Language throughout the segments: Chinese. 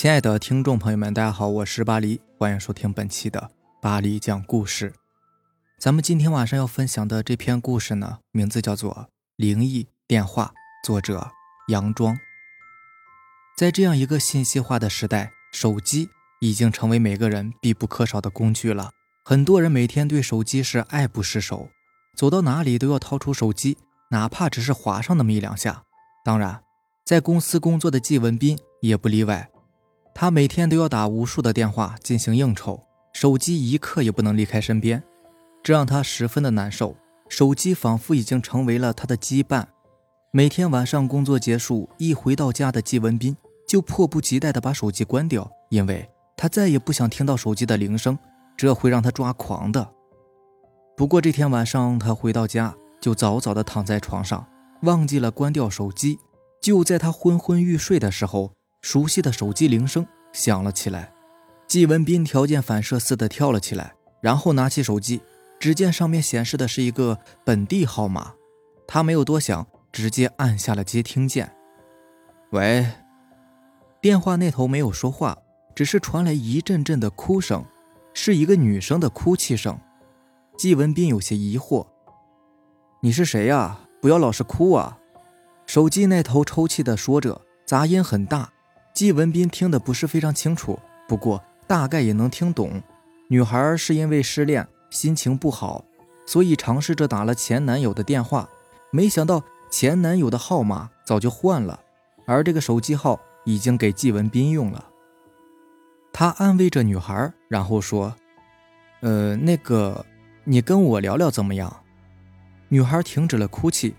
亲爱的听众朋友们，大家好，我是巴黎，欢迎收听本期的巴黎讲故事。咱们今天晚上要分享的这篇故事呢，名字叫做《灵异电话》，作者杨庄。在这样一个信息化的时代，手机已经成为每个人必不可少的工具了。很多人每天对手机是爱不释手，走到哪里都要掏出手机，哪怕只是划上那么一两下。当然，在公司工作的季文斌也不例外。他每天都要打无数的电话进行应酬，手机一刻也不能离开身边，这让他十分的难受。手机仿佛已经成为了他的羁绊。每天晚上工作结束，一回到家的季文斌就迫不及待地把手机关掉，因为他再也不想听到手机的铃声，这会让他抓狂的。不过这天晚上他回到家就早早地躺在床上，忘记了关掉手机。就在他昏昏欲睡的时候。熟悉的手机铃声响了起来，季文斌条件反射似的跳了起来，然后拿起手机，只见上面显示的是一个本地号码，他没有多想，直接按下了接听键。喂，电话那头没有说话，只是传来一阵阵的哭声，是一个女生的哭泣声。季文斌有些疑惑：“你是谁呀？不要老是哭啊！”手机那头抽泣的说着，杂音很大。季文斌听得不是非常清楚，不过大概也能听懂。女孩是因为失恋，心情不好，所以尝试着打了前男友的电话，没想到前男友的号码早就换了，而这个手机号已经给季文斌用了。他安慰着女孩，然后说：“呃，那个，你跟我聊聊怎么样？”女孩停止了哭泣。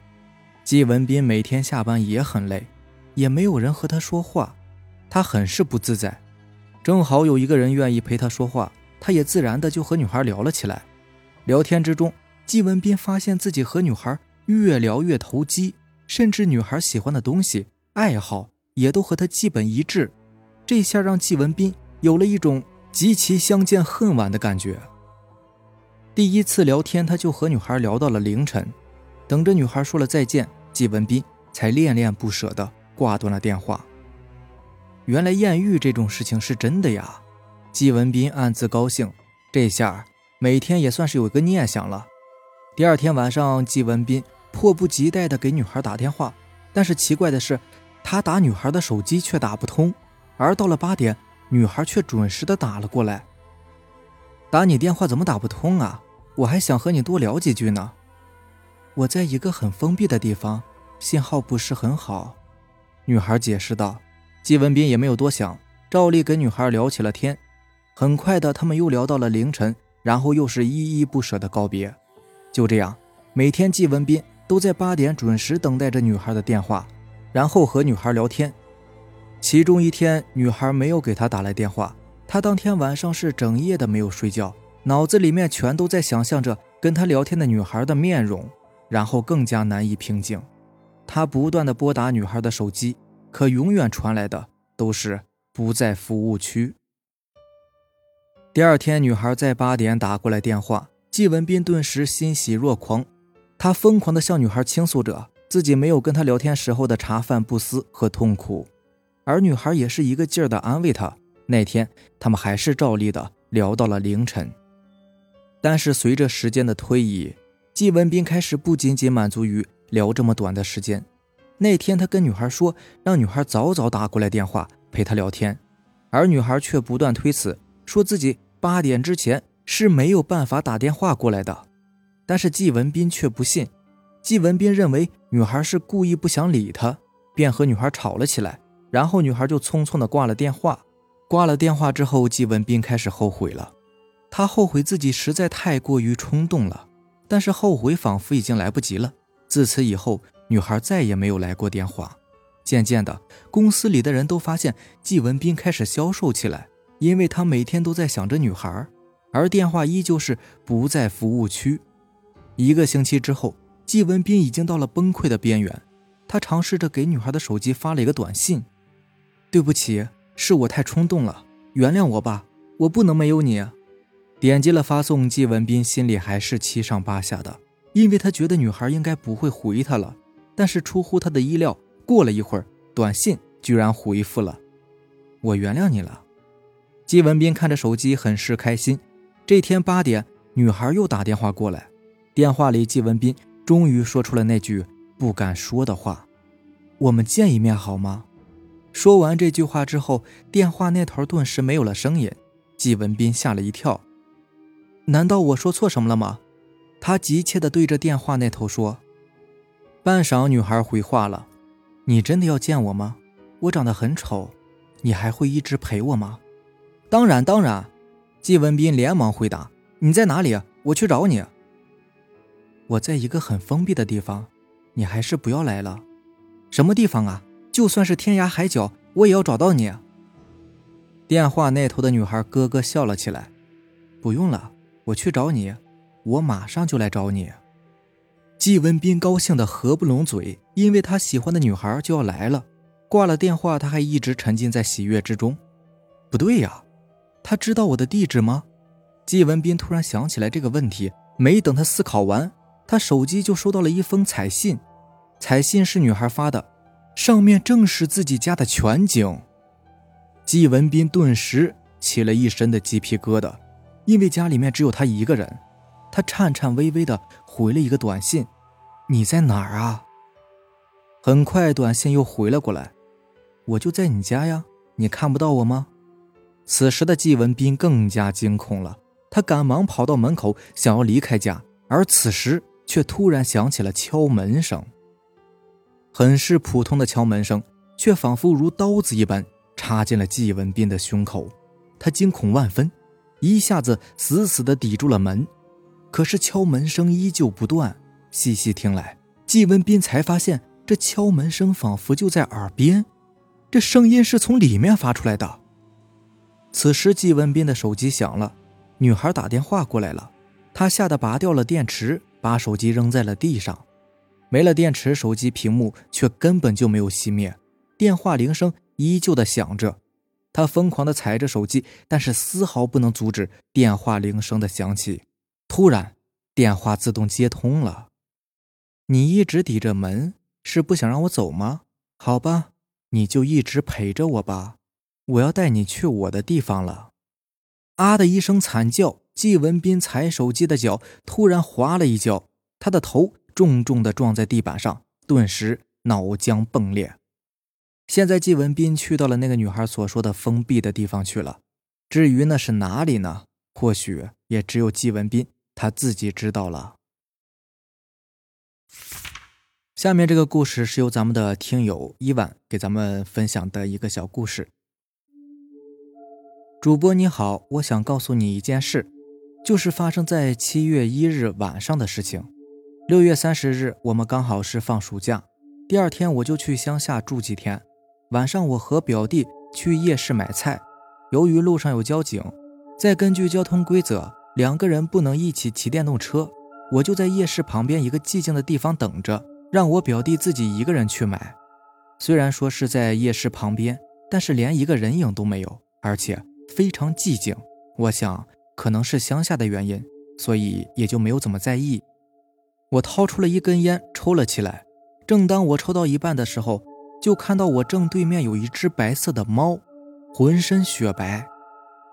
季文斌每天下班也很累，也没有人和他说话。他很是不自在，正好有一个人愿意陪他说话，他也自然的就和女孩聊了起来。聊天之中，季文斌发现自己和女孩越聊越投机，甚至女孩喜欢的东西、爱好也都和他基本一致。这下让季文斌有了一种极其相见恨晚的感觉。第一次聊天，他就和女孩聊到了凌晨，等着女孩说了再见，季文斌才恋恋不舍的挂断了电话。原来艳遇这种事情是真的呀！季文斌暗自高兴，这下每天也算是有一个念想了。第二天晚上，季文斌迫不及待地给女孩打电话，但是奇怪的是，他打女孩的手机却打不通。而到了八点，女孩却准时的打了过来。打你电话怎么打不通啊？我还想和你多聊几句呢。我在一个很封闭的地方，信号不是很好。女孩解释道。季文斌也没有多想，照例跟女孩聊起了天。很快的，他们又聊到了凌晨，然后又是依依不舍的告别。就这样，每天季文斌都在八点准时等待着女孩的电话，然后和女孩聊天。其中一天，女孩没有给他打来电话，他当天晚上是整夜的没有睡觉，脑子里面全都在想象着跟他聊天的女孩的面容，然后更加难以平静。他不断的拨打女孩的手机。可永远传来的都是不在服务区。第二天，女孩在八点打过来电话，季文斌顿时欣喜若狂，他疯狂地向女孩倾诉着自己没有跟她聊天时候的茶饭不思和痛苦，而女孩也是一个劲儿地安慰他。那天，他们还是照例的聊到了凌晨。但是随着时间的推移，季文斌开始不仅仅满足于聊这么短的时间。那天，他跟女孩说，让女孩早早打过来电话陪他聊天，而女孩却不断推辞，说自己八点之前是没有办法打电话过来的。但是季文斌却不信，季文斌认为女孩是故意不想理他，便和女孩吵了起来。然后女孩就匆匆的挂了电话。挂了电话之后，季文斌开始后悔了，他后悔自己实在太过于冲动了，但是后悔仿佛已经来不及了。自此以后。女孩再也没有来过电话。渐渐的，公司里的人都发现季文斌开始消瘦起来，因为他每天都在想着女孩，而电话依旧是不在服务区。一个星期之后，季文斌已经到了崩溃的边缘。他尝试着给女孩的手机发了一个短信：“对不起，是我太冲动了，原谅我吧，我不能没有你。”点击了发送，季文斌心里还是七上八下的，因为他觉得女孩应该不会回他了。但是出乎他的意料，过了一会儿，短信居然回复了：“我原谅你了。季文斌看着手机，很是开心。这天八点，女孩又打电话过来，电话里季文斌终于说出了那句不敢说的话：“我们见一面好吗？”说完这句话之后，电话那头顿时没有了声音。季文斌吓了一跳，难道我说错什么了吗？他急切地对着电话那头说。半晌，女孩回话了：“你真的要见我吗？我长得很丑，你还会一直陪我吗？”“当然，当然。”季文斌连忙回答。“你在哪里？我去找你。”“我在一个很封闭的地方，你还是不要来了。”“什么地方啊？就算是天涯海角，我也要找到你。”电话那头的女孩咯咯笑了起来。“不用了，我去找你，我马上就来找你。”季文斌高兴得合不拢嘴，因为他喜欢的女孩就要来了。挂了电话，他还一直沉浸在喜悦之中。不对呀，他知道我的地址吗？季文斌突然想起来这个问题，没等他思考完，他手机就收到了一封彩信。彩信是女孩发的，上面正是自己家的全景。季文斌顿时起了一身的鸡皮疙瘩，因为家里面只有他一个人。他颤颤巍巍的回了一个短信：“你在哪儿啊？”很快，短信又回了过来：“我就在你家呀，你看不到我吗？”此时的季文斌更加惊恐了，他赶忙跑到门口，想要离开家，而此时却突然响起了敲门声。很是普通的敲门声，却仿佛如刀子一般插进了季文斌的胸口，他惊恐万分，一下子死死地抵住了门。可是敲门声依旧不断，细细听来，季文斌才发现这敲门声仿佛就在耳边，这声音是从里面发出来的。此时，季文斌的手机响了，女孩打电话过来了，他吓得拔掉了电池，把手机扔在了地上。没了电池，手机屏幕却根本就没有熄灭，电话铃声依旧的响着。他疯狂的踩着手机，但是丝毫不能阻止电话铃声的响起。突然，电话自动接通了。你一直抵着门，是不想让我走吗？好吧，你就一直陪着我吧。我要带你去我的地方了。啊的一声惨叫，季文斌踩手机的脚突然滑了一跤，他的头重重的撞在地板上，顿时脑浆迸裂。现在，季文斌去到了那个女孩所说的封闭的地方去了。至于那是哪里呢？或许也只有季文斌。他自己知道了。下面这个故事是由咱们的听友伊万给咱们分享的一个小故事。主播你好，我想告诉你一件事，就是发生在七月一日晚上的事情。六月三十日，我们刚好是放暑假，第二天我就去乡下住几天。晚上我和表弟去夜市买菜，由于路上有交警，再根据交通规则。两个人不能一起骑电动车，我就在夜市旁边一个寂静的地方等着，让我表弟自己一个人去买。虽然说是在夜市旁边，但是连一个人影都没有，而且非常寂静。我想可能是乡下的原因，所以也就没有怎么在意。我掏出了一根烟抽了起来。正当我抽到一半的时候，就看到我正对面有一只白色的猫，浑身雪白。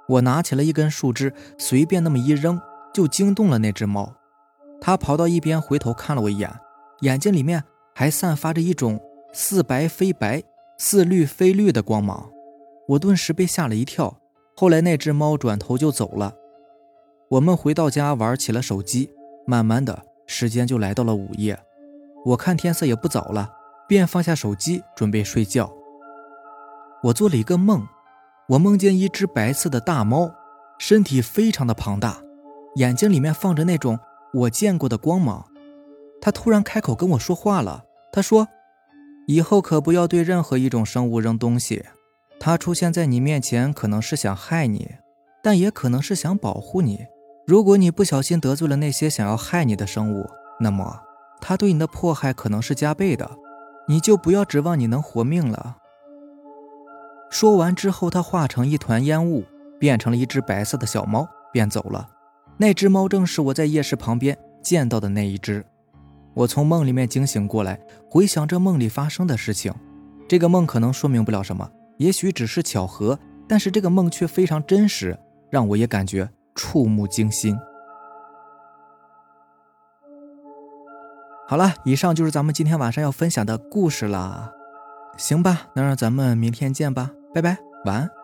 我拿起了一根树枝，随便那么一扔，就惊动了那只猫。它跑到一边，回头看了我一眼，眼睛里面还散发着一种似白非白、似绿非绿的光芒。我顿时被吓了一跳。后来那只猫转头就走了。我们回到家玩起了手机，慢慢的时间就来到了午夜。我看天色也不早了，便放下手机准备睡觉。我做了一个梦。我梦见一只白色的大猫，身体非常的庞大，眼睛里面放着那种我见过的光芒。它突然开口跟我说话了，他说：“以后可不要对任何一种生物扔东西。它出现在你面前，可能是想害你，但也可能是想保护你。如果你不小心得罪了那些想要害你的生物，那么它对你的迫害可能是加倍的，你就不要指望你能活命了。”说完之后他化成一团烟雾变成了一只白色的小猫便走了。那只猫正是我在夜市旁边见到的那一只。我从梦里面惊醒过来回想着梦里发生的事情。这个梦可能说明不了什么也许只是巧合但是这个梦却非常真实让我也感觉触目惊心。好了以上就是咱们今天晚上要分享的故事啦。行吧那让咱们明天见吧。拜拜。晚安。